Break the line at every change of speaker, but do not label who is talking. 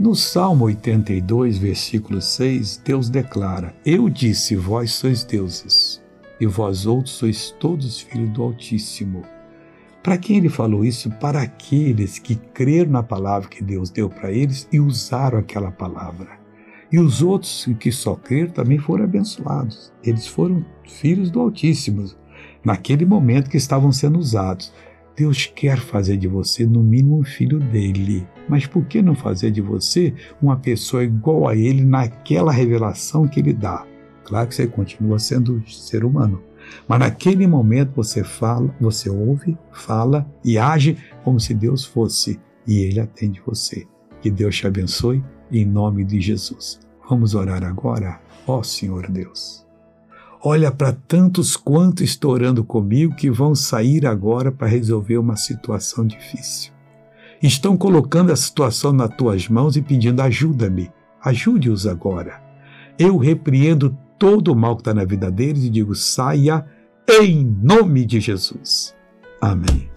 No Salmo 82, versículo 6, Deus declara: Eu disse, vós sois deuses, e vós outros sois todos filhos do Altíssimo. Para quem ele falou isso? Para aqueles que creram na palavra que Deus deu para eles e usaram aquela palavra. E os outros que só creram também foram abençoados. Eles foram filhos do Altíssimo, naquele momento que estavam sendo usados. Deus quer fazer de você, no mínimo, um filho dele. Mas por que não fazer de você uma pessoa igual a ele naquela revelação que ele dá? Claro que você continua sendo ser humano. Mas naquele momento você fala, você ouve, fala e age como se Deus fosse e ele atende você. Que Deus te abençoe em nome de Jesus. Vamos orar agora? Ó Senhor Deus. Olha para tantos quantos estão orando comigo que vão sair agora para resolver uma situação difícil. Estão colocando a situação nas tuas mãos e pedindo ajuda-me. Ajude-os agora. Eu repreendo todo o mal que está na vida deles e digo: saia em nome de Jesus. Amém.